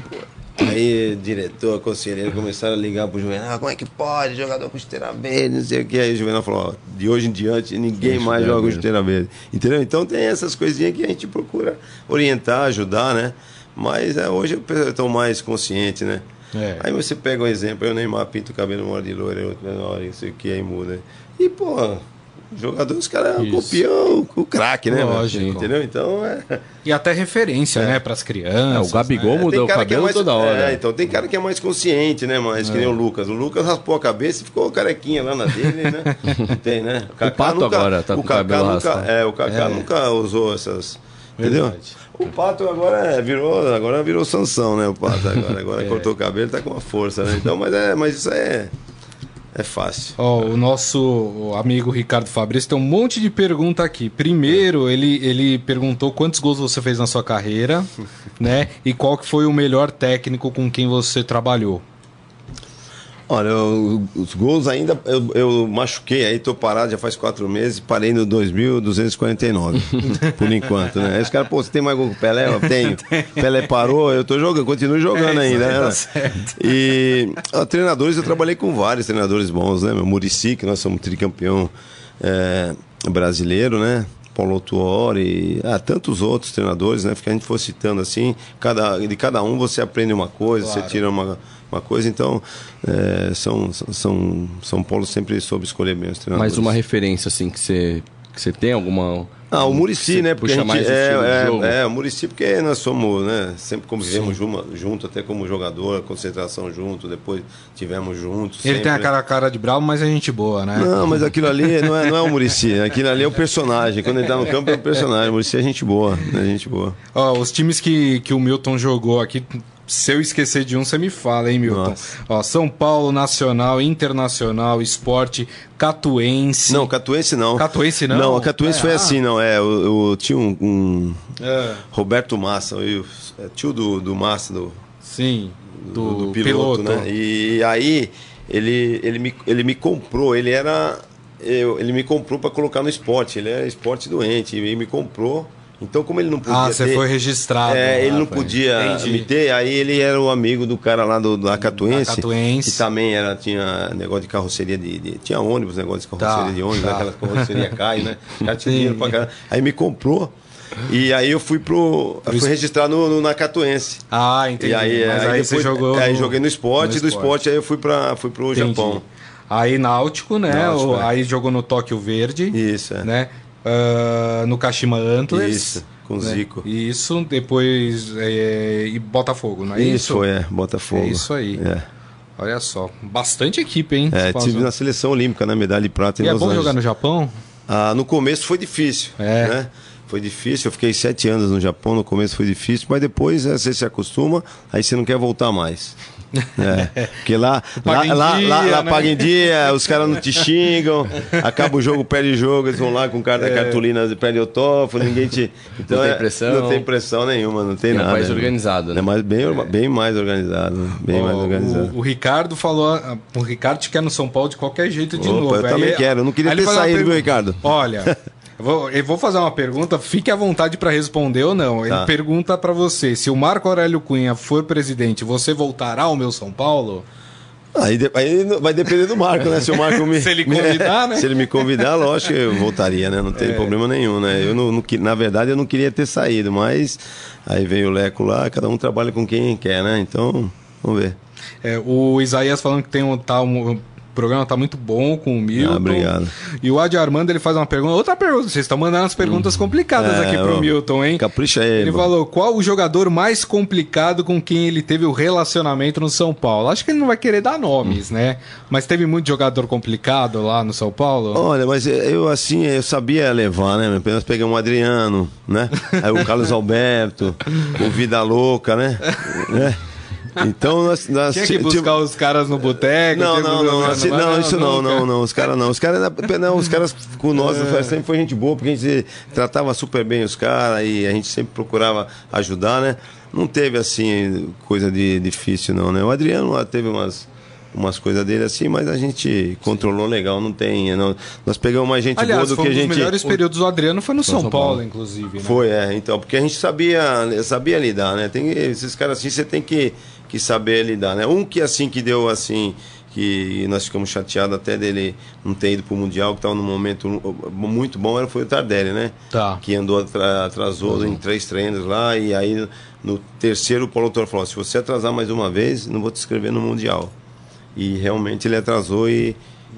aí diretor, conselheiro começaram a ligar pro Juvenal, como é que pode, jogador com chuteira verde, não sei o que. Aí o Juvenal falou, ó, de hoje em diante ninguém Sim, mais joga com chuteira verde. Entendeu? Então tem essas coisinhas que a gente procura orientar, ajudar, né? Mas é, hoje eu estou mais consciente, né? É. Aí você pega um exemplo, o Neymar pinta o cabelo uma hora de loira, outra hora, não sei o que, aí muda. E, pô, jogador, os caras Isso. copiam o craque, né? meu? Lógico. Entendeu? Então, é. E até referência, né, pras crianças. É, o Gabigol né? mudou o é cabelo mais, toda hora. É, então tem cara que é mais consciente, né? Mas que nem o Lucas. O Lucas raspou a cabeça e ficou carequinha lá na dele, né? (laughs) Tem, né? O, Pato agora tá com o o cabelo nunca, raspado. É, o Kaká nunca usou essas. Entendeu? Verdade. O Pato agora é, virou, agora virou Sansão, né? O Pato agora, agora (laughs) cortou o cabelo, tá com uma força, né? Então, mas é, mas isso é é fácil. O nosso amigo Ricardo Fabrício tem um monte de pergunta aqui. Primeiro, ele, ele perguntou quantos gols você fez na sua carreira, (laughs) né? E qual que foi o melhor técnico com quem você trabalhou. Olha, eu- os gols ainda. Eu, eu machuquei aí, tô parado já faz quatro meses, parei no 2.249, (laughs) por enquanto, né? Aí os caras, pô, você tem mais gol que o Pelé? Eu tenho. (laughs) Pelé parou, eu tô jogando, continuo jogando É, ainda, aí né? tá certo. E ó, treinadores, eu trabalhei com vários treinadores bons, né? Meu Murici, que nós somos tricampeão é, brasileiro, né? Paulo Tuori, ah, tantos outros treinadores, né? Que a gente for citando assim, cada, de cada um você aprende uma coisa, Claro. você tira uma, uma coisa, então é, são, são, São Paulo sempre soube escolher bem os treinadores. Mas uma referência, assim, que você, que você tem alguma. Ah, o Murici, né? Porque a puxa gente, mais é, jogo? é, é, o Murici, porque nós somos, né? Sempre convivemos junto, junto, até como jogador, concentração junto, depois tivemos juntos. Ele tem a cara, cara de bravo, mas é gente boa, né? Não, mas aquilo ali não é, não é o Murici, aquilo ali é o personagem. Quando ele tá no campo é o personagem. O Murici é gente boa, é gente boa. Ó, os times que, que o Milton jogou aqui, se eu esquecer de um, você me fala, hein, Milton? Ó, São Paulo, Nacional, Internacional, Esporte, Catuense. Não, Catuense não. Catuense não? Não, a Catuense É, foi ah. assim, não. É, eu, eu tinha um, um É, Roberto Massa, eu, é, tio do, do Massa, do, sim, do, do, do piloto, né? E aí ele, ele, me, ele me comprou, ele era. eu- ele me comprou para colocar no esporte, ele era esporte doente, e me comprou. Então, como ele não podia. Ah, você ter- foi registrado. É, ele Ah, não podia Entendi. me ter, aí ele era o amigo do cara lá do, da Catuense, Da Catuense. que também era, tinha negócio de carroceria de, de- Tinha ônibus, negócio de carroceria Tá, de ônibus, tá. aquelas carroceria (laughs) cai, né? Cara tinha dinheiro pra caramba. Aí me comprou. E aí eu fui pro. Eu fui registrar no, no- na Catuense. Ah, entendi. E aí, Mas aí, aí, você depois- jogou. Aí joguei no esporte, no do esporte aí eu fui, pra, fui pro Entendi. Japão. Aí Náutico, né? Náutico, é. Aí jogou no Tóquio Verde. Isso, é. Né? Ah, no Kashima Antlers. Isso, com né? Zico. Isso, depois. é, e Botafogo, não é isso? Isso, é, Botafogo. É isso aí. É, Olha só. Bastante equipe, hein? é tive na seleção olímpica, na medalha de prata em E é Los bom Angeles. jogar no Japão? Ah, no começo foi difícil, É. né? Foi difícil, eu fiquei sete anos no Japão, no começo foi difícil, mas depois eh, você se acostuma, aí você não quer voltar mais. É, porque lá, (laughs) Paga lá, em lá, dia, lá, lá né? paga em dia, os caras não te xingam, acaba o jogo, perde o jogo, eles vão lá com o cara É. da cartolina, perde autógrafo, ninguém te. Então, Não tem é- pressão. Não tem pressão nenhuma, não tem É nada. mais organizado, né? É mais, bem, bem mais organizado, bem mais organizado. o, o Ricardo falou. O Ricardo te quer no São Paulo de qualquer jeito de Opa, novo. eu também quero, eu não queria ter saído, viu, Ricardo? Olha. (laughs) Eu vou, eu vou fazer uma pergunta, fique à vontade para responder ou não. Ele Tá. pergunta para você: se o Marco Aurélio Cunha for presidente, você voltará ao meu São Paulo? Aí, aí vai depender do Marco, né? Se o Marco me. (laughs) Se ele (laughs) convidar, né? Se ele me convidar, lógico que eu voltaria, né? Não É. tem problema nenhum, né? Eu não, não que- na verdade, eu não queria ter saído, mas aí veio o Leco lá, cada um trabalha com quem quer, né? Então, Vamos ver. É, o Isaías falando que tem um, tá um, o programa tá muito bom com o Milton. Ah, obrigado. E o Adi Armando ele faz uma pergunta. Outra pergunta. Vocês estão mandando as perguntas hum. complicadas é, aqui pro Milton, hein? Capricha aí. Ele mano. falou: qual o jogador mais complicado com quem ele teve o relacionamento no São Paulo? Acho que ele não vai querer dar nomes, hum. né? Mas teve muito jogador complicado lá no São Paulo? Olha, mas eu assim, eu sabia levar, né? Apenas peguei um Adriano, né? Aí o Carlos (laughs) Alberto, o Vida Louca, né? né? (laughs) Então nós, nós tinha que buscar tipo... os caras no boteco. Não, não, não, assim, não, não, isso não, não, não, os caras não, os caras não, os caras com nós é. sempre foi gente boa porque a gente tratava super bem os caras e a gente sempre procurava ajudar, né? Não teve assim coisa de difícil não, né? O Adriano lá teve umas umas coisas dele assim, mas a gente controlou legal, não tem. Não, nós pegamos mais gente Aliás, boa do que a gente. Os melhores períodos do Adriano foi no São, São, Paulo, Paulo, inclusive. Né? Foi, é, então, porque a gente sabia, sabia lidar, né? Tem esses caras assim, você tem que que saber lidar, né? Um que assim que deu assim que nós ficamos chateados até dele não ter ido para o Mundial, que estava num momento muito bom, foi o Tardelli, né? Tá. Que andou, atrasou uhum. em três treinos lá, e aí no terceiro o Paulo Autor falou, se você atrasar mais uma vez, não vou te escrever no Mundial. E realmente ele atrasou e,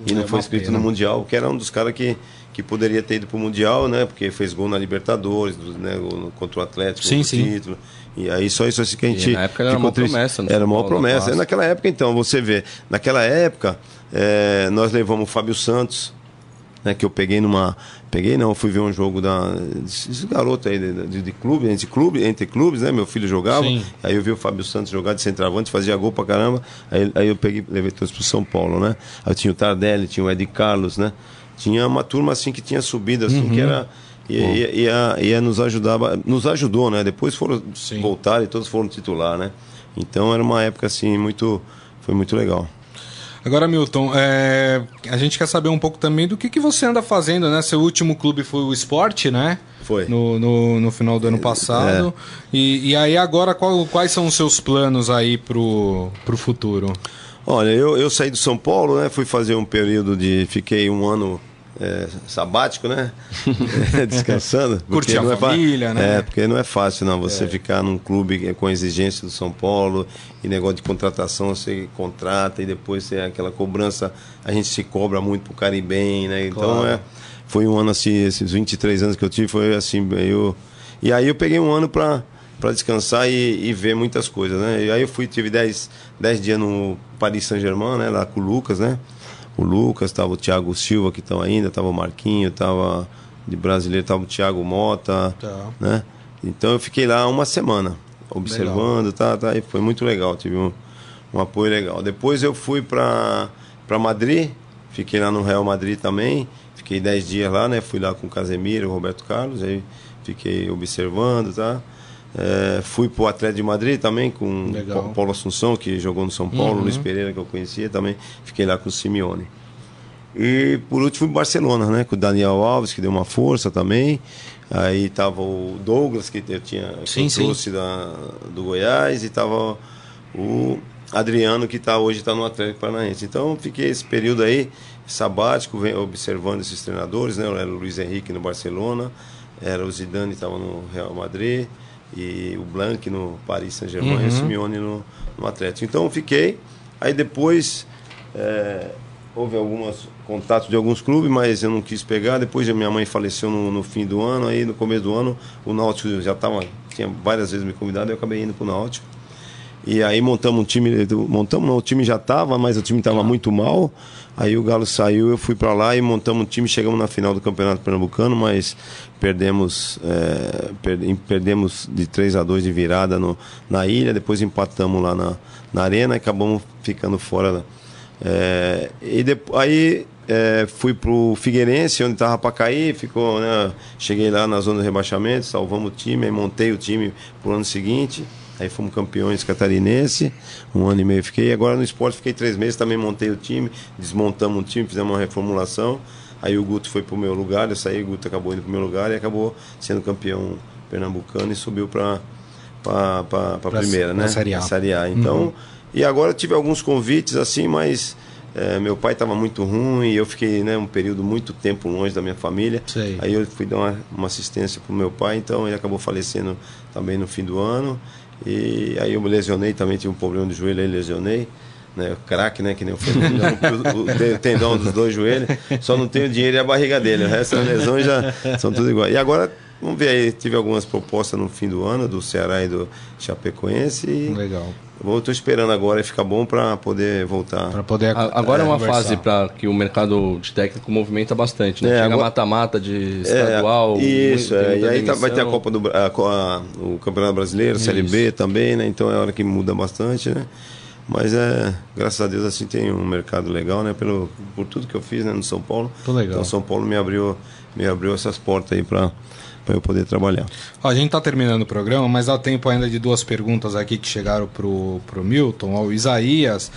e não é foi inscrito no Mundial, que era um dos caras que, que poderia ter ido para o Mundial, né? Porque fez gol na Libertadores, né? contra o Atlético, sim, sim. título. E aí só isso assim que a gente. E na época era uma promessa, Era uma promessa. Naquela época, então, você vê, naquela época, é, nós levamos o Fábio Santos, né, que eu peguei numa. Peguei não, fui ver um jogo da. Esse garoto aí de, de, de, clube, entre clube, entre clubes, né? Meu filho jogava. Sim. Aí eu vi o Fábio Santos jogar de centroavante, fazia gol pra caramba. Aí, aí eu peguei, levei todos pro São Paulo, né? Aí tinha o Tardelli, tinha o Ed Carlos, né? Tinha uma turma assim que tinha subido, assim, uhum. que era e, e, ia, ia nos ajudava, nos ajudou, né? Depois foram Sim. voltar e todos foram titular, né? Então era uma época assim muito, foi muito legal. Agora, Milton, é, a gente quer saber um pouco também do que, que você anda fazendo, né? Seu último clube foi o esporte, né? Foi. No, no, no final do ano passado. É. E, e aí agora qual, quais são os seus planos aí pro, pro futuro? Olha, eu, eu saí do São Paulo, né? Fui fazer um período de. Fiquei um ano é, sabático, né? (laughs) (laughs) Descansando. Curtir a é família, é, né? É, porque não é fácil, não. Você é. ficar num clube com exigência do São Paulo e negócio de contratação, você contrata e depois você, aquela cobrança, a gente se cobra muito pro Caribem, né? Então claro. é, foi um ano assim, esses 23 anos que eu tive, foi assim, eu. E aí eu peguei um ano para para descansar e, e, ver muitas coisas, né? E aí eu fui, tive 10 dias no Paris Saint-Germain, né? Lá com o Lucas, né? o Lucas, estava o Thiago Silva que estão ainda, estava o Marquinho, estava de brasileiro, estava o Thiago Mota, tá. né? Então eu fiquei lá uma semana observando, tá, tá, e foi muito legal, tive um, um apoio legal. Depois eu fui para para Madrid, fiquei lá no Real Madrid também, fiquei 10 dias lá, né? Fui lá com o Casemiro, o Roberto Carlos, aí fiquei observando, tá? É, fui para o Atlético de Madrid também com o Paulo Assunção, que jogou no São Paulo, uhum. Luiz Pereira, que eu conhecia também. Fiquei lá com o Simeone. E por último, o Barcelona, né? Com o Daniel Alves, que deu uma força também. Aí tava o Douglas, que eu tinha sim, que eu trouxe da, do Goiás, e tava o Adriano, que tá, hoje está no Atlético Paranaense. Então, fiquei esse período aí, sabático, observando esses treinadores, né? Era o Luiz Henrique no Barcelona, era o Zidane, estava no Real Madrid e o Blanc no Paris Saint-Germain uhum. e o Simeone no, no Atlético. Então fiquei, aí depois é, houve alguns contatos de alguns clubes, mas eu não quis pegar. Depois minha mãe faleceu no, no fim do ano, aí no começo do ano o Náutico já estava, tinha várias vezes me convidado, eu acabei indo para o Náutico. E aí montamos um time, montamos não, o time já estava, mas o time estava ah. muito mal. Aí o Galo saiu, eu fui para lá e montamos um time, chegamos na final do Campeonato Pernambucano, mas perdemos é, perdemos de 3 a 2 de virada no, na ilha, depois empatamos lá na, na arena e acabamos ficando fora. É, e aí é, fui pro Figueirense, onde estava para cair, ficou, né, cheguei lá na zona de rebaixamento, salvamos o time, aí montei o time pro ano seguinte. Aí fomos campeões catarinense, um ano e meio fiquei. Agora no esporte fiquei três meses, também montei o time, desmontamos o time, fizemos uma reformulação. Aí o Guto foi pro meu lugar, eu saí, o Guto acabou indo pro meu lugar e acabou sendo campeão pernambucano e subiu para para primeira, né? Série A. Série A. Então, uhum. e agora tive alguns convites assim, mas É, meu pai estava muito ruim, eu fiquei né, um período muito tempo longe da minha família. Sei. Aí eu fui dar uma, uma assistência para o meu pai, então ele acabou falecendo também no fim do ano. E aí eu me lesionei, também tive um problema de joelho, aí lesionei. Né, craque, né? Que nem eu falei, o, (laughs) o tendão dos dois joelhos, só não tenho dinheiro e a barriga dele. O resto das lesões já são tudo igual. E agora, vamos ver aí, tive algumas propostas no fim do ano, do Ceará e do Chapecoense. E Legal. Vou, tô esperando agora e ficar bom para poder voltar. Para poder A- Agora é, uma conversar. fase para que o mercado de técnico movimenta bastante, né? É, Chega mata-mata de estadual. É, isso, muito- é, e aí tá- vai ter a. Copa do a a- o Campeonato Brasileiro, a Série B também, né? Então é hora que muda bastante, né? Mas é, graças a Deus assim tem um mercado legal, né? Pelo por tudo que eu fiz, né, no São Paulo. Muito legal. Então São Paulo me abriu me abriu essas portas aí para para eu poder trabalhar. Ó, a gente tá terminando o programa, mas dá tempo ainda de duas perguntas aqui que chegaram pro, pro Milton. Ó, o Isaías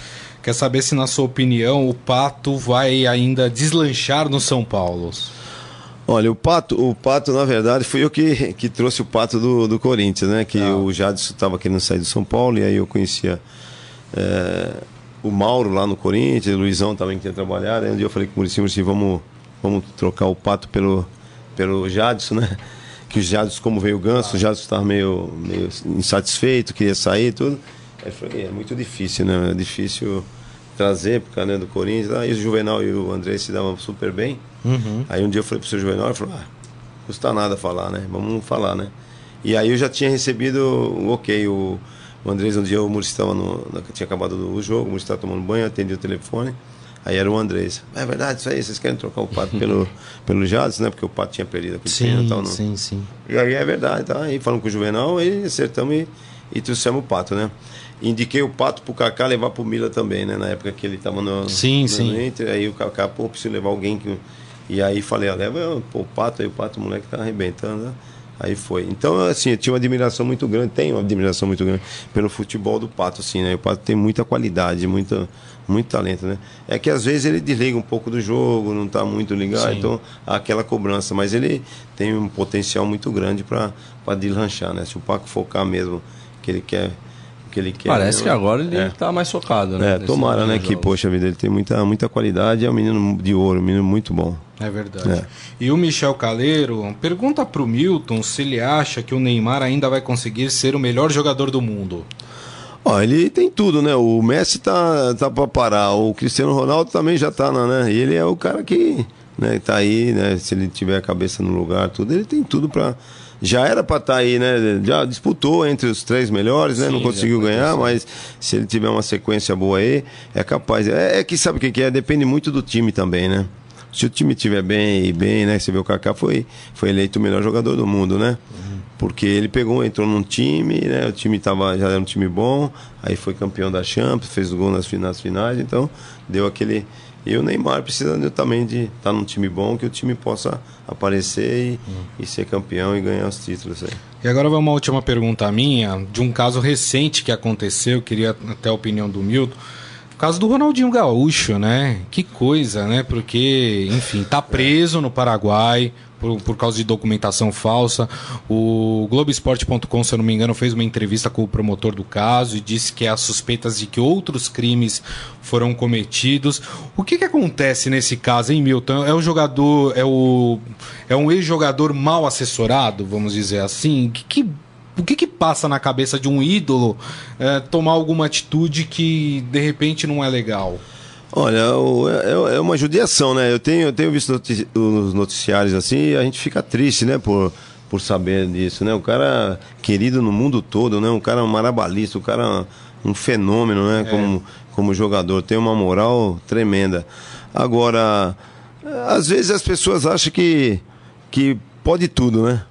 quer saber se, na sua opinião, o Pato vai ainda deslanchar no São Paulo. Olha, o Pato, o Pato, na verdade, fui eu que, que trouxe o Pato do, do Corinthians, né? Que Ah. o Jadson estava querendo sair do São Paulo, e aí eu conhecia é, o Mauro lá no Corinthians, o Luizão também que tinha trabalhado. Aí um dia eu falei com o Muricy, Muricy, vamos, vamos trocar o Pato pelo, pelo Jadson, né? Que o Jadson, como veio o Ganso, o Jadson estava meio, meio insatisfeito, queria sair e tudo. Aí eu falei, é muito difícil, né? É difícil trazer por causa né, do Corinthians. Aí o Juvenal e o André se davam super bem. Aí um dia eu falei pro seu Juvenal, ele falou, ah, custa nada falar, né? Vamos falar, né? E aí eu já tinha recebido o ok, o, o Andrés, um dia o Muricy estava no. tinha acabado o jogo, o Muricy estava tomando banho, atendi o telefone. Aí era o Andrés. É verdade isso aí, vocês querem trocar o Pato pelo, (laughs) pelo Jadson, né? Porque o Pato tinha perdido aquele pênalti e tal. Não. sim. E aí é verdade, tá? Aí falando com o Juvenal, aí acertamos e, e trouxemos o Pato, né? Indiquei o Pato pro Kaká levar pro Mila também, né? Na época que ele tava no, Sim, no sim. Inter, aí o Kaká, pô, preciso levar alguém que... E aí falei, ah, leva pô, o Pato, aí o Pato, o moleque tá arrebentando, né? Aí foi. Então, assim, eu tinha uma admiração muito grande, tenho uma admiração muito grande pelo futebol do Pato, assim, né? O Pato tem muita qualidade, muita, muito talento, né? É que às vezes ele desliga um pouco do jogo, não tá muito ligado, Sim. então há aquela cobrança, mas ele tem um potencial muito grande para deslanchar, né? Se o Paco focar mesmo que ele quer, que ele quer. Parece que agora ele É. tá mais focado, né? É, tomara, né? Que, jogo. poxa vida, ele tem muita, muita qualidade, é um menino de ouro, um menino muito bom. É verdade. É. E o Michel Caleiro pergunta pro Milton se ele acha que o Neymar ainda vai conseguir ser o melhor jogador do mundo. Ó, ele tem tudo, né? O Messi tá, tá para parar, o Cristiano Ronaldo também já tá, né? E ele é o cara que né, tá aí, né? Se ele tiver a cabeça no lugar, tudo, ele tem tudo para já era para estar aí, né? Já disputou entre os três melhores, né? Sim, Não conseguiu ganhar, mas se ele tiver uma sequência boa aí, é capaz. É, é que sabe o que, que é? Depende muito do time também, né? Se o time estiver bem e bem, né? Você vê o Kaká foi, foi eleito o melhor jogador do mundo, né? Porque ele pegou, entrou num time, né? O time tava, já era um time bom, aí foi campeão da Champions, fez o gol nas finais, finais, então deu aquele. E o Neymar precisa de- também de estar num time bom, que o time possa aparecer e, e ser campeão e ganhar os títulos aí. E agora vai uma última pergunta minha, de um caso recente que aconteceu, queria até a opinião do Milton. O caso do Ronaldinho Gaúcho, né? Que coisa, né? Porque, enfim, tá preso no Paraguai por, por causa de documentação falsa. O Globoesporte.com, se eu não me engano, fez uma entrevista com o promotor do caso e disse que há suspeitas de que outros crimes foram cometidos. O que, que acontece nesse caso, hein, Milton? É o jogador, é o é um ex-jogador mal assessorado, vamos dizer assim? Que, que- o que, que passa na cabeça de um ídolo é, tomar alguma atitude que de repente não é legal? Olha, o- é, é uma judiação, né? Eu tenho, eu tenho visto os noticiários assim e a gente fica triste, né? Por, por saber disso, né? O cara querido no mundo todo, né? Um cara marabalista, um cara um fenômeno, né? Como, como jogador, tem uma moral tremenda. Agora, às vezes as pessoas acham que, que pode tudo, né?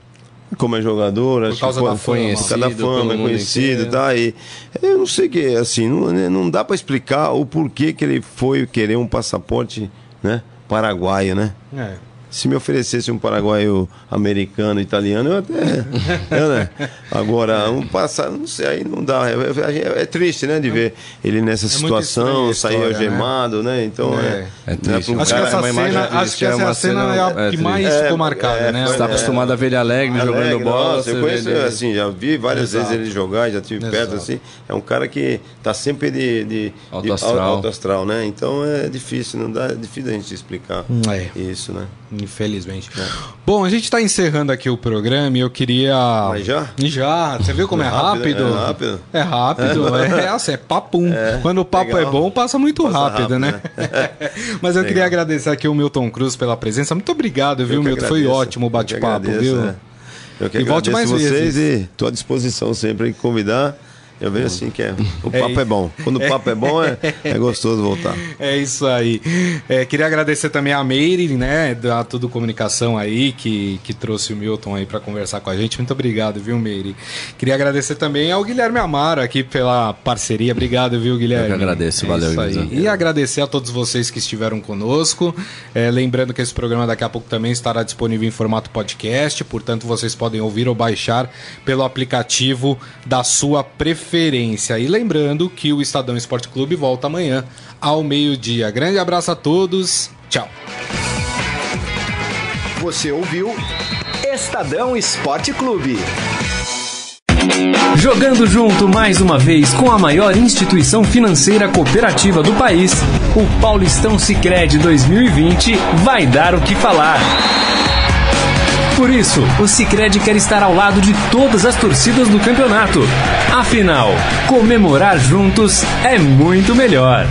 Como é jogador, acho que causa pode- da fama. por causa da Conhecido fama, é conhecido, tá? E eu não sei que, assim, não, não dá para explicar o porquê que ele foi querer um passaporte, né? Paraguaio, né? É. se me oferecesse um paraguaio americano, italiano, eu até. (laughs) eu, né? Agora, um passado, não sei, aí não dá. É, é, é triste, né, de ver ele nessa é situação, sair né? algemado, né? né? Então é. É, é triste. Um acho que essa cena, acho que essa cena, é a que mais ficou marcada, né? Você está acostumado a ver ele alegre, alegre jogando bola. Nossa, eu conheço, assim, já vi várias Exato. vezes ele jogar, já tive Exato. perto, assim. É um cara que está sempre de, de, alto, de astral. alto astral, né? Então é difícil, não dá, é difícil a gente explicar isso, né? Infelizmente. É. Bom, a gente está encerrando aqui o programa e eu queria. Mas já? Já. Você viu como é, é rápido? É rápido. É rápido. (laughs) É, é, assim, é papum. É, Quando o papo legal. é bom, passa muito passa rápido, rápido, né? né? (laughs) (laughs) Mas eu legal. queria agradecer aqui o Milton Cruz pela presença. Muito obrigado, viu, Milton? Foi ótimo o bate-papo, viu? É. Eu que e volte mais vocês vezes. e estou à disposição sempre em convidar. Eu vejo assim que é, o é papo é, é bom. Quando o papo é bom, é, é gostoso voltar. É isso aí. É, queria agradecer também a Meire, né, da Tudo Comunicação aí, que, que trouxe o Milton aí para conversar com a gente. Muito obrigado, viu, Meire? Queria agradecer também ao Guilherme Amaro aqui pela parceria. Obrigado, viu, Guilherme? Eu que agradeço, é valeu. Aí. E agradecer a todos vocês que estiveram conosco. É, lembrando que esse programa daqui a pouco também estará disponível em formato podcast, portanto vocês podem ouvir ou baixar pelo aplicativo da sua preferência preferência. E lembrando que o Estadão Esporte Clube volta amanhã ao meio-dia. Grande abraço a todos. Tchau. Você ouviu Estadão Esporte Clube. Jogando junto mais uma vez com a maior instituição financeira cooperativa do país, o Paulistão Sicredi 2020 vai dar o que falar. Por isso, o Sicredi quer estar ao lado de todas as torcidas do campeonato. Afinal, comemorar juntos é muito melhor.